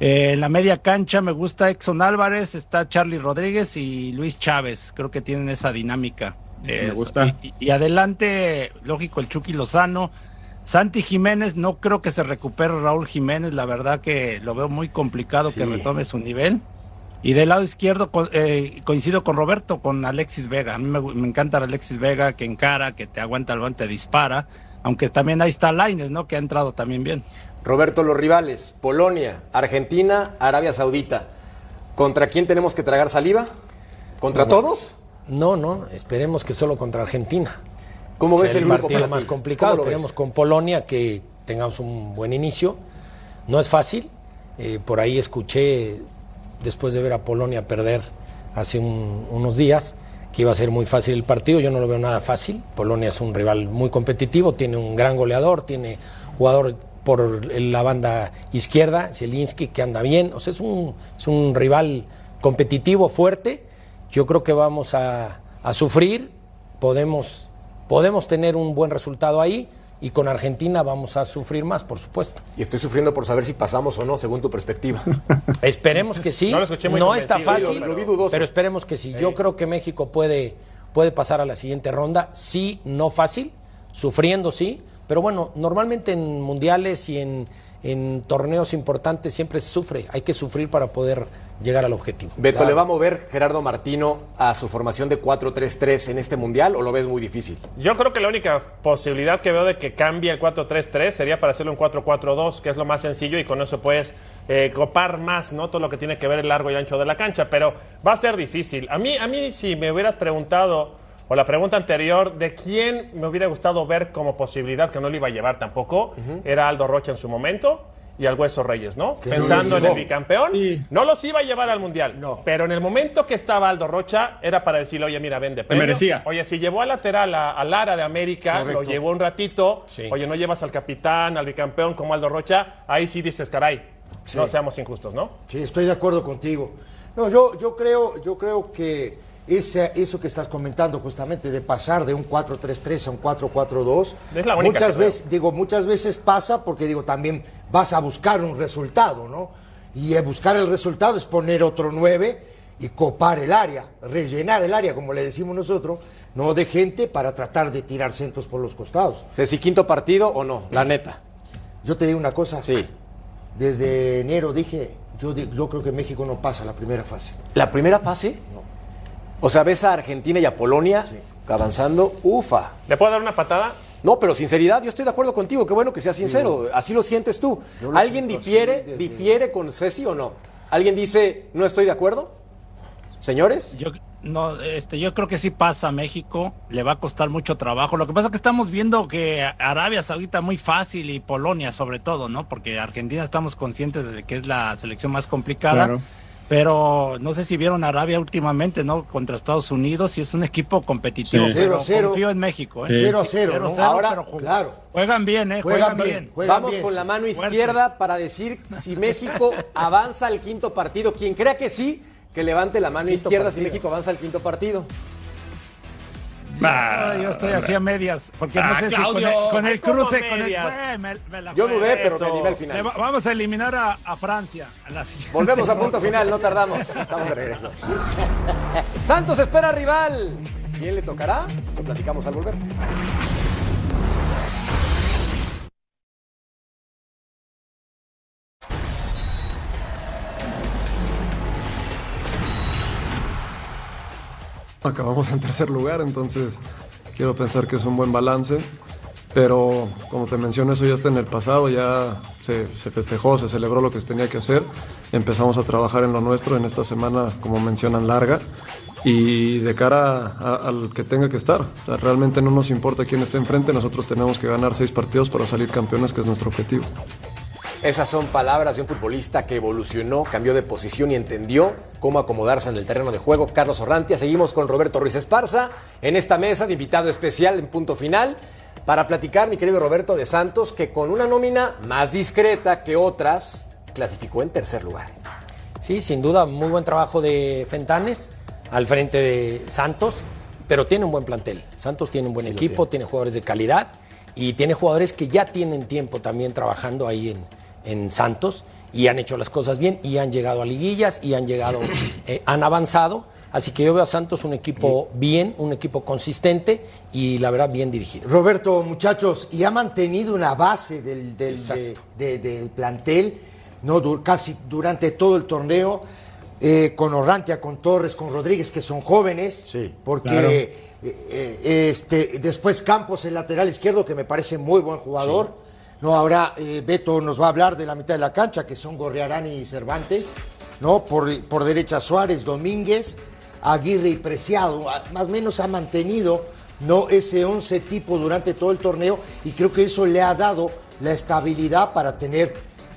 Eh, en la media cancha me gusta Exxon Álvarez, está Charlie Rodríguez y Luis Chávez, creo que tienen esa dinámica. Me Eh, gusta. Y, y adelante, lógico, el Chucky Lozano. Santi Jiménez, no creo que se recupere Raúl Jiménez, la verdad que lo veo muy complicado que retome su nivel. Y del lado izquierdo eh, coincido con Roberto, con Alexis Vega. A mí me, encanta Alexis Vega, que encara, que te aguanta el balón, te dispara. Aunque también ahí está Laines, ¿no? Que ha entrado también bien. Roberto, los rivales, Polonia, Argentina, Arabia Saudita. ¿Contra quién tenemos que tragar saliva? ¿Contra Bueno, todos? No, no, esperemos que solo contra Argentina. ¿Cómo ves el partido para más ti? complicado? ¿Cómo lo Esperemos ves? con Polonia que tengamos un buen inicio. No es fácil. eh, por ahí escuché, después de ver a Polonia perder hace un- unos días, que iba a ser muy fácil el partido. Yo no lo veo nada fácil. Polonia es un rival muy competitivo, tiene un gran goleador, tiene jugador por la banda izquierda, Zielinski, que anda bien. O sea, es un, es un rival competitivo, fuerte. Yo creo que vamos a, a sufrir. Podemos, podemos tener un buen resultado ahí. Y con Argentina vamos a sufrir más, por supuesto. Y estoy sufriendo por saber si pasamos o no, según tu perspectiva. Esperemos que sí. No lo escuché muy No está fácil, pero- Lo vi dudoso. pero esperemos que sí. Yo creo que México puede, puede pasar a la siguiente ronda. Sí, no fácil, sufriendo sí. Pero bueno, normalmente en mundiales y en, en torneos importantes siempre se sufre. Hay que sufrir para poder llegar al objetivo. Beto, ¿le va a mover Gerardo Martino a su formación de 4-3-3 en este mundial o lo ves muy difícil? Yo creo que la única posibilidad que veo de que cambie el 4-3-3 sería para hacerlo un 4-4-2, que es lo más sencillo y con eso puedes eh, copar más ¿no? todo lo que tiene que ver el largo y ancho de la cancha, pero va a ser difícil. A mí, a mí si me hubieras preguntado, o la pregunta anterior, de quién me hubiera gustado ver como posibilidad, que no lo iba a llevar tampoco, era Aldo Rocha en su momento y al Hueso Reyes, ¿no? Pensando en el bicampeón, no los iba a llevar al Mundial, No. pero en el momento que estaba Aldo Rocha era para decirle, oye, mira, vende premio. merecía. Oye, si llevó al lateral a, a Lara de América, Correcto. lo llevó un ratito. Sí. Oye, no llevas al capitán, al bicampeón como Aldo Rocha. Ahí sí dices, caray, no seamos injustos, ¿no? Sí, estoy de acuerdo contigo. No, yo, yo creo, yo creo que ese- eso que estás comentando justamente de pasar de un 4-3-3 a un 4-4-2. Es la única muchas veces, digo, muchas veces pasa porque digo, también vas a buscar un resultado, ¿no? Y eh, buscar el resultado es poner otro 9 y copar el área, rellenar el área, como le decimos nosotros, no de gente para tratar de tirar centros por los costados. ¿Ceci quinto partido o no? La neta. Yo te digo una cosa. Sí. Desde enero dije, yo, yo creo que México no pasa la primera fase. ¿La primera fase? No. O sea, ves a Argentina y a Polonia avanzando, ufa. ¿Le puedo dar una patada? No, pero sinceridad, yo estoy de acuerdo contigo, qué bueno que seas sincero, así lo sientes tú. Lo ¿Alguien difiere, desde- difiere con Ceci o no? ¿Alguien dice, no estoy de acuerdo? Señores. Yo, no, este, yo creo que sí pasa a México, le va a costar mucho trabajo. Lo que pasa es que estamos viendo que Arabia Saudita muy fácil y Polonia sobre todo, ¿no? Porque Argentina estamos conscientes de que es la selección más complicada. Claro. Pero no sé si vieron a Arabia últimamente, ¿no? Contra Estados Unidos y es un equipo competitivo. Sí. pero Cero cero. Confío en México, ¿eh? Sí. Cero a cero, Cero a ¿no? cero, Ahora, pero ju- claro. juegan bien, ¿eh? Juegan Juegan, bien, bien. juegan Vamos bien. con la mano Fuertes. izquierda para decir si México avanza al quinto partido. Quien crea que sí, que levante la mano Quinto izquierda si. México avanza al quinto partido. Ah, yo estoy así a medias, porque no Ah, sé si con el, con el Ay, ¿cómo cruce, con el, medias? Eh, me- me la Yo dudé, pero Eso. me animé al final. va- vamos a eliminar a, a Francia. a la siguiente. Volvemos a punto final, no tardamos. Estamos de regreso. Santos espera rival. ¿Quién le tocará? Lo platicamos al volver. Acabamos en tercer lugar, entonces quiero pensar que es un buen balance. Pero como te menciono, eso ya está en el pasado, ya se, se festejó, se celebró lo que se tenía que hacer. Empezamos a trabajar en lo nuestro en esta semana, como mencionan, larga. Y de cara al que tenga que estar, realmente no nos importa quién esté enfrente, nosotros tenemos que ganar seis partidos para salir campeones, que es nuestro objetivo. Esas son palabras de un futbolista que evolucionó, cambió de posición y entendió cómo acomodarse en el terreno de juego. Carlos Orrantia. Seguimos con Roberto Ruiz Esparza en esta mesa de invitado especial en punto final para platicar, mi querido Roberto de Santos, que con una nómina más discreta que otras clasificó en tercer lugar. Sí, sin duda, muy buen trabajo de Fentanes al frente de Santos, pero tiene un buen plantel. Santos tiene un buen Sí, equipo, tiene. jugadores de calidad y tiene jugadores que ya tienen tiempo también trabajando ahí en, en Santos y han hecho las cosas bien y han llegado a liguillas y han llegado, eh, han avanzado. Así que yo veo a Santos un equipo bien, un equipo consistente y la verdad bien dirigido. Roberto, muchachos, y ha mantenido una base del, del, de- de- del plantel, ¿no? Du- casi durante todo el torneo, eh, con Orrantia, con Torres, con Rodríguez, que son jóvenes, porque Claro. eh, eh, este, después Campos, el lateral izquierdo, que me parece muy buen jugador. No, ahora eh, Beto nos va a hablar de la mitad de la cancha, que son Gorriarán y Cervantes, ¿no? Por, por derecha Suárez, Domínguez, Aguirre y Preciado. Ah, Más o menos ha mantenido no ese 11 tipo durante todo el torneo y creo que eso le ha dado la estabilidad para tener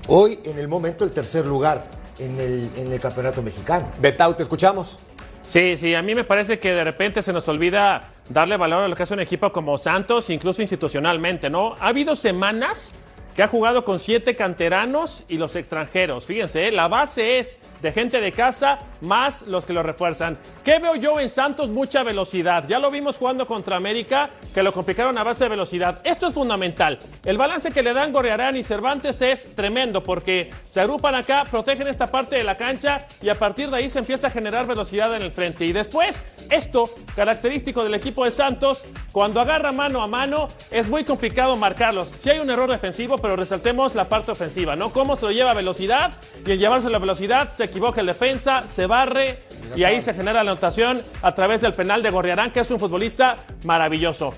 hoy en el momento el tercer lugar en el, en el campeonato mexicano. Betau, te escuchamos. Sí, sí, a mí me parece que de repente se nos olvida darle valor a lo que hace un equipo como Santos, incluso institucionalmente, ¿no? Ha habido semanas que ha jugado con siete canteranos y los extranjeros. Fíjense, ¿eh? la base es de gente de casa más los que lo refuerzan. ¿Qué veo yo en Santos? Mucha velocidad. Ya lo vimos jugando contra América, que lo complicaron a base de velocidad. Esto es fundamental. El balance que le dan Gorriarán y Cervantes es tremendo porque se agrupan acá, protegen esta parte de la cancha y a partir de ahí se empieza a generar velocidad en el frente. Y después, esto, característico del equipo de Santos, cuando agarra mano a mano, es muy complicado marcarlos. Si hay un error defensivo, pero resaltemos la parte ofensiva, ¿no? Cómo se lo lleva a velocidad y en llevarse la velocidad se equivoca el defensa, se barre y ahí se genera la anotación a través del penal de Gorriarán, que es un futbolista maravilloso.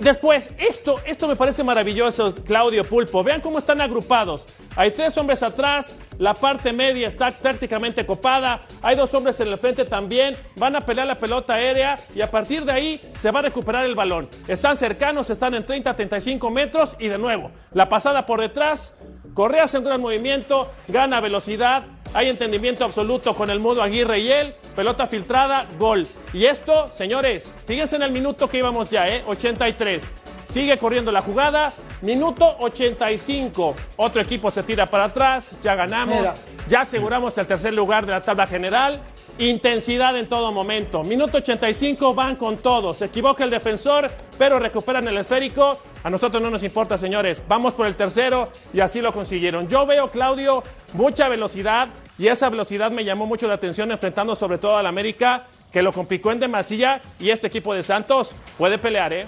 Después, esto, esto me parece maravilloso, Claudio Pulpo. Vean cómo están agrupados. Hay tres hombres atrás, la parte media está prácticamente copada, hay dos hombres en el frente también, van a pelear la pelota aérea y a partir de ahí se va a recuperar el balón. Están cercanos, están en 30, 35 metros y de nuevo, la pasada por detrás, Correa hace un gran movimiento, gana velocidad, hay entendimiento absoluto con el mudo Aguirre y él, pelota filtrada, gol. Y esto, señores, fíjense en el minuto que íbamos ya, ¿eh? 83. Sigue corriendo la jugada, minuto 85. Otro equipo se tira para atrás, ya ganamos, Mira. ya aseguramos el tercer lugar de la tabla general. Intensidad en todo momento. Minuto 85 van con todo. Se equivoca el defensor, pero recuperan el esférico. A nosotros no nos importa, señores. Vamos por el tercero y así lo consiguieron. Yo veo, Claudio, mucha velocidad y esa velocidad me llamó mucho la atención enfrentando sobre todo al América, que lo complicó en demasía y este equipo de Santos puede pelear, ¿eh?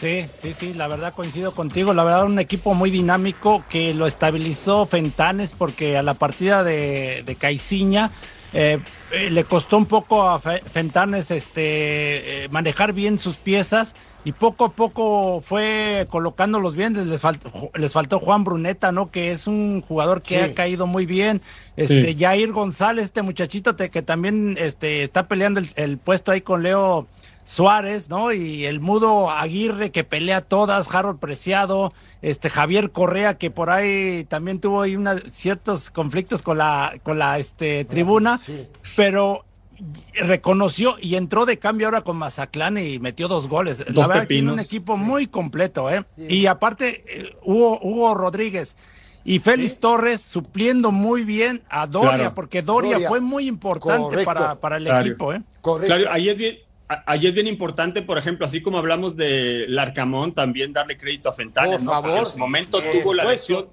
Sí, sí, sí, la verdad coincido contigo. La verdad, un equipo muy dinámico que lo estabilizó Fentanes porque a la partida de, de Caiciña eh, eh, le costó un poco a Fentanes este, eh, manejar bien sus piezas y poco a poco fue colocándolos bien. Les faltó, les faltó Juan Bruneta, ¿no? Que es un jugador que ha caído muy bien. Este, Sí. Jair González, este muchachito te- que también este, está peleando el, el puesto ahí con Leo Suárez, ¿no? Y el mudo Aguirre que pelea todas, Harold Preciado, este Javier Correa que por ahí también tuvo ahí una- ciertos conflictos con la con la este tribuna, pero reconoció y entró de cambio ahora con Mazatlán y metió dos goles. Dos la verdad tiene un equipo muy completo, ¿eh? Y aparte eh, Hugo, Hugo Rodríguez y Félix Torres supliendo muy bien a Doria, Claro. porque Doria, Doria. fue muy importante Correcto. para, para el Claro. equipo, ¿eh? Claro, ahí es bien. A- Ahí es bien importante, por ejemplo, así como hablamos de Larcamón, también darle crédito a Fentanes, Por ¿no? Porque favor. en su momento tuvo la lesión.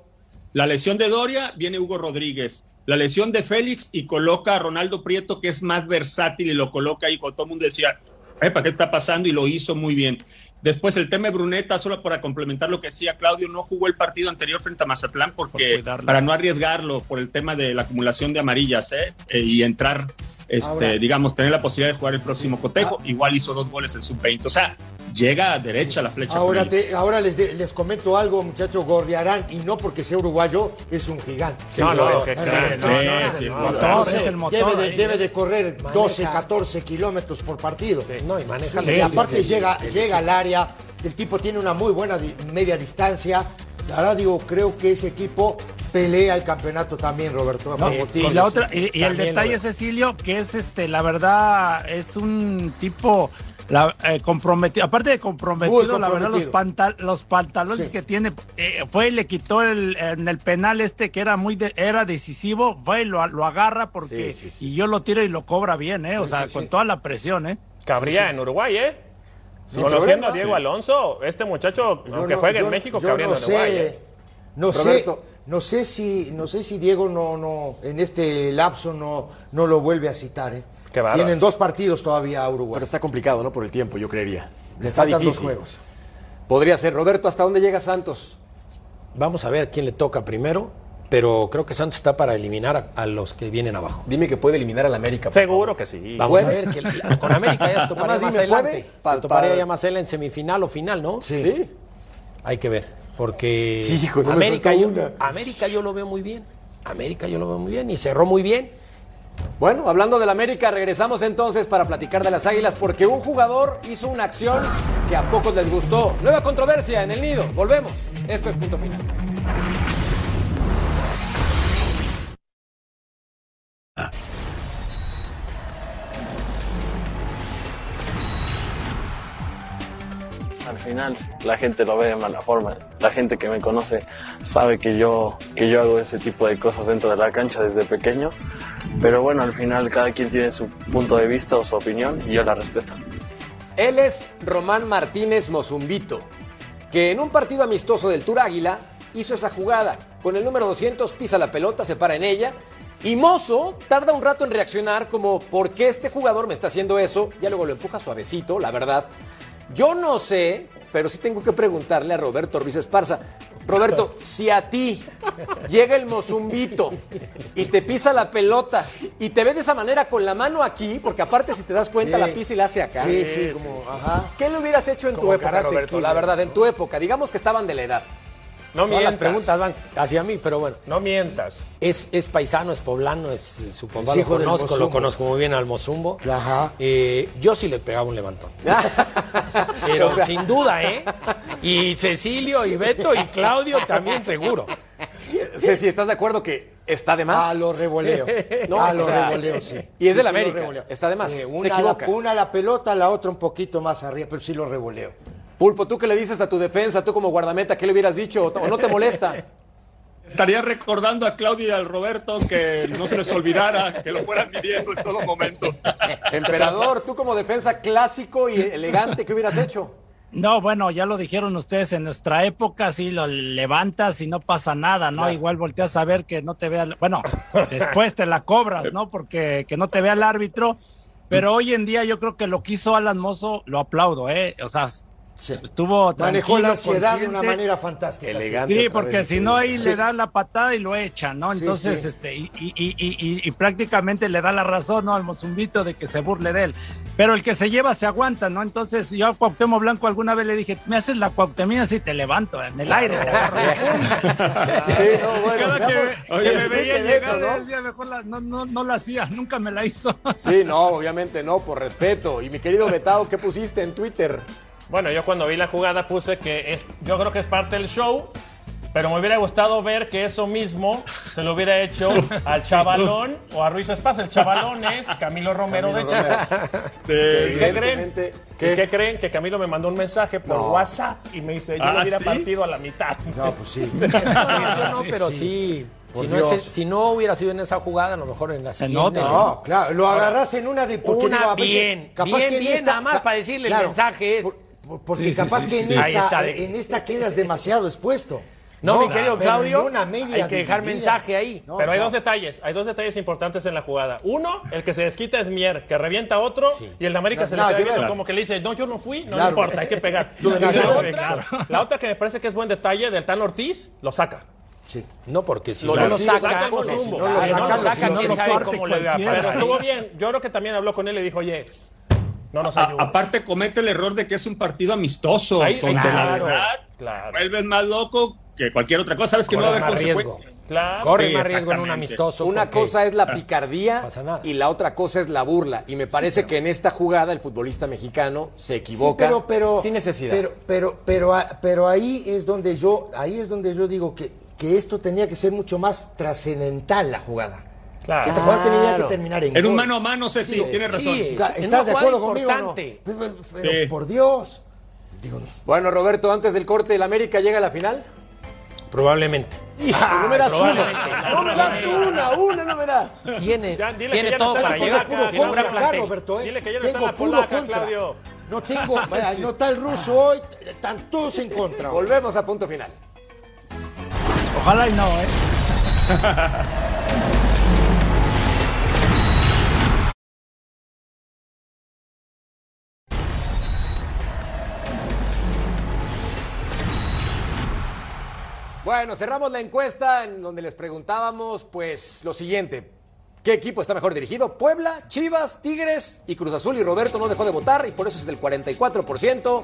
La lesión de Doria, viene Hugo Rodríguez. La lesión de Félix y coloca a Ronaldo Prieto, que es más versátil y lo coloca ahí. Cuando todo el mundo decía, ¿para qué está pasando? Y lo hizo muy bien. Después el tema de Bruneta, solo para complementar lo que decía Claudio, no jugó el partido anterior frente a Mazatlán porque para no arriesgarlo por el tema de la acumulación de amarillas ¿eh? Eh, y entrar, este, Ahora- digamos, tener la posibilidad de jugar el próximo cotejo. Igual hizo dos goles en sub-20. O sea, llega a derecha la flecha. Ahora, te- les, de- les comento algo, muchachos. Gorriarán, y no porque sea uruguayo, es un gigante. No, no, es el Debe de, correr Maneja. 12, 14 kilómetros por partido. No, y maneja y aparte sí, sí, llega, sí. llega al área, el tipo tiene una muy buena di- media distancia. La verdad, digo, creo que ese equipo pelea el campeonato también, Roberto. No, y la otra, y, y el detalle. Cecilio, que es este, la verdad, es un tipo la, eh, comprometido, aparte de comprometido, la verdad, los, pantal- los pantalones Sí. que tiene, eh, fue y le quitó el, en el penal este que era muy de- era decisivo, fue y lo, lo agarra porque Sí, sí, sí, y yo lo tiro y lo cobra bien, eh, o sea, sí, con sí. toda la presión, eh. Cabría en Uruguay, ¿eh? Conociendo a Diego Sí. Alonso, este muchacho, Yo aunque no- juegue yo- en México, cabría no en Uruguay. sé, ¿eh? no Roberto. sé, no sé si, no sé si Diego no, no, en este lapso no, no lo vuelve a citar, ¿eh? Qué. Tienen dos partidos todavía a Uruguay. Pero está complicado, ¿no? Por el tiempo, yo creería. Le está faltan dos juegos. Podría ser. Roberto, ¿hasta dónde llega Santos? Vamos a ver quién le toca primero, pero creo que Santos está para eliminar a, a los que vienen abajo. Dime que puede eliminar al América. por Seguro que sí. Vamos a ver, que con América ya se toparía más adelante. Se Pa- toparía pa- ya más en semifinal o final, ¿no? Sí. Hay que ver, porque Hijo, no América, yo, una. América yo lo veo muy bien. América yo lo veo muy bien y cerró muy bien. Bueno, hablando del América, regresamos entonces para platicar de las Águilas porque un jugador hizo una acción que a pocos les gustó. Nueva controversia en el nido. Volvemos. Esto es punto final. Final la gente lo ve de mala forma. La gente que me conoce sabe que yo, que yo hago ese tipo de cosas dentro de la cancha desde pequeño. Pero bueno, al final cada quien tiene su punto de vista o su opinión y yo la respeto. Él es Román Martínez Mozumbito, que en un partido amistoso del Tour Águila hizo esa jugada. Con el número 200 pisa la pelota, se para en ella. Y Mozo tarda un rato en reaccionar como, ¿por qué este jugador me está haciendo eso? Ya luego lo empuja suavecito, la verdad. Yo no sé, pero sí tengo que preguntarle a Roberto Ruiz Esparza. Roberto, si a ti llega el mozumbito y te pisa la pelota y te ve de esa manera con la mano aquí, porque aparte si te das cuenta Sí. la pisa y la hace acá. Sí, sí, como, ajá. ¿Qué le hubieras hecho en tu época, Roberto? La verdad, en tu época. Digamos que estaban de la edad. No Todas las mientas. preguntas van hacia mí, pero bueno. No mientas. Es, es paisano, es poblano, es su papá lo conozco, lo conozco muy bien al Mozumbo. Ajá. Eh, yo sí le pegaba un levantón. Pero O sea- sin duda, ¿eh? Y Cecilio, y Beto, y Claudio también seguro. Ceci, ¿estás de acuerdo que está de más? A lo revoleo. No, a o lo sea, revoleo, sí. Y es Sí, del sí, América. Está de más. Eh, Se una, la, equivoca. una la pelota, la otra un poquito más arriba, pero sí lo revoleo. Pulpo, ¿tú qué le dices a tu defensa? Tú como guardameta, ¿qué le hubieras dicho? ¿O no te molesta? Estaría recordando a Claudio y al Roberto que no se les olvidara, que lo fueran midiendo en todo momento. Emperador, tú como defensa clásico y elegante, ¿qué hubieras hecho? No, bueno, ya lo dijeron ustedes, en nuestra época sí lo levantas y no pasa nada, ¿no? Igual volteas a ver que no te vea, bueno, después te la cobras, ¿no? Porque que no te vea el árbitro, pero hoy en día yo creo que lo que hizo Alan Mozo, lo aplaudo, ¿eh? O sea, estuvo Manejó la ansiedad de una manera fantástica. Elegante. Sí, porque si no ahí Sí. le da la patada y lo echa, ¿no? Entonces, sí. este, y, y- y- y- y prácticamente le da la razón, ¿no? Al Mozumbito de que se burle de él. Pero el que se lleva se aguanta, ¿no? Entonces, yo a Cuauhtémoc Blanco alguna vez le dije, me haces la Cuauhtemina así te levanto en el aire. no, no, no la hacía, nunca me la hizo. Sí, no, obviamente no, por respeto. Y mi querido Betao, ¿qué pusiste en Twitter? Bueno, yo cuando vi la jugada puse que es, yo creo que es parte del show, pero me hubiera gustado ver que eso mismo se lo hubiera hecho al chavalón o a Ruiz Esparza. El chavalón es Camilo Romero Camilo de. Chivas. ¿Y ¿Qué creen? ¿Qué? ¿qué? creen? Que Camilo me mandó un mensaje por No. WhatsApp y me dice, yo ¿Ah, lo hubiera sí? partido a la mitad. No, pues sí. No, yo no, pero sí. Si, no si hubiera sido en esa jugada, a lo mejor en la siguiente. No, claro, lo agarras en una de porque Una digo, a veces, bien, capaz bien, que bien, esta- nada más para decirle el claro, mensaje es- por- por- porque capaz que en, esta, en esta quedas demasiado expuesto. No, mi querido Claudio, una media hay que dejar dividida. mensaje ahí. No, Pero hay claro. dos detalles, hay dos detalles importantes en la jugada. Uno, el que se desquita es Mier, que revienta a otro, y el de América No, se no, le queda viendo como que le dice, no, yo no fui, no, Claro. importa, hay que pegar. Y la, otra, la otra que me parece que es buen detalle del Tan Ortiz, lo saca. Sí. No, porque si Lo- no lo sí, saca, saca el no, Mozumbo. si No no lo saca, no quién sabe cómo le va a pasar. estuvo bien. Yo creo que también habló con él y le dijo, oye, no nos A- ayudes. aparte comete el error de que es un partido amistoso, Ahí- donde claro, la verdad claro. vuelves más loco que cualquier otra cosa. Sabes que no va a Corre haber más riesgo. consecuencias. Claro. Corre Sí, más riesgo en un amistoso. Una cosa es la picardía y la otra cosa es la burla. Y me parece que en esta jugada el futbolista mexicano se equivoca Sí, pero, pero, sin necesidad. Pero, pero, pero, pero ahí es donde yo, ahí es donde yo digo que, que esto tenía que ser mucho más trascendental la jugada. Claro. Que esta jugada tenía que terminar en En un mano a mano, Ceci, Digo, tienes razón. sí, ¿Estás de acuerdo conmigo no? importante. Pero, pero, Sí. por Dios. Digo, Bueno, Roberto, antes del corte, ¿el América llega a la final? Probablemente. Hijo, no me das una. No me das una, una no me das. Tiene, Ya, dile que tiene ya no todo para llegar. gran contra, plantel. Roberto, ¿eh? Dile que ya no Tengo la puro polaca, contra. Claudio. No tengo, vaya, no está el ruso hoy, están todos en contra. hoy. Volvemos a punto final. Ojalá y no, ¿eh? Bueno, cerramos la encuesta en donde les preguntábamos, pues, lo siguiente. ¿Qué equipo está mejor dirigido? Puebla, Chivas, Tigres y Cruz Azul. Y Roberto no dejó de votar y por eso es del 44%.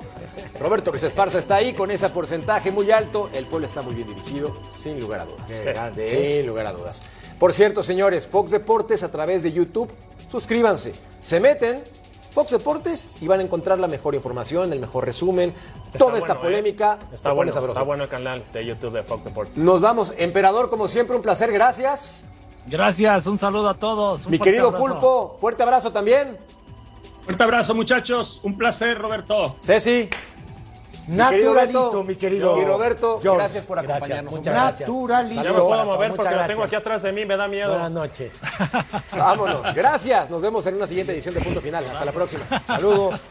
Roberto Ruiz Esparza está ahí con ese porcentaje muy alto. El Puebla está muy bien dirigido, sin lugar a dudas. Qué grande, ¿eh? Sin lugar a dudas. Por cierto, señores, Fox Deportes a través de YouTube, suscríbanse. Se meten Fox Deportes y van a encontrar la mejor información, el mejor resumen, toda esta ¿eh? polémica. Está bueno, sabroso. está bueno el canal de YouTube de Fox Deportes. Nos vamos. Emperador, como siempre, un placer. Gracias. Gracias, un saludo a todos. un Mi querido abrazo. Pulpo, fuerte abrazo también. Fuerte abrazo, muchachos. Un placer, Roberto. Ceci. Naturalito, mi querido. Y Roberto, George. gracias por acompañarnos. muchas gracias. Naturalito. Ya me puedo mover porque lo tengo aquí gracias. atrás de mí, me da miedo. Buenas noches. Vámonos. Gracias. Nos vemos en una siguiente edición de Punto Final. Hasta la próxima. Saludos.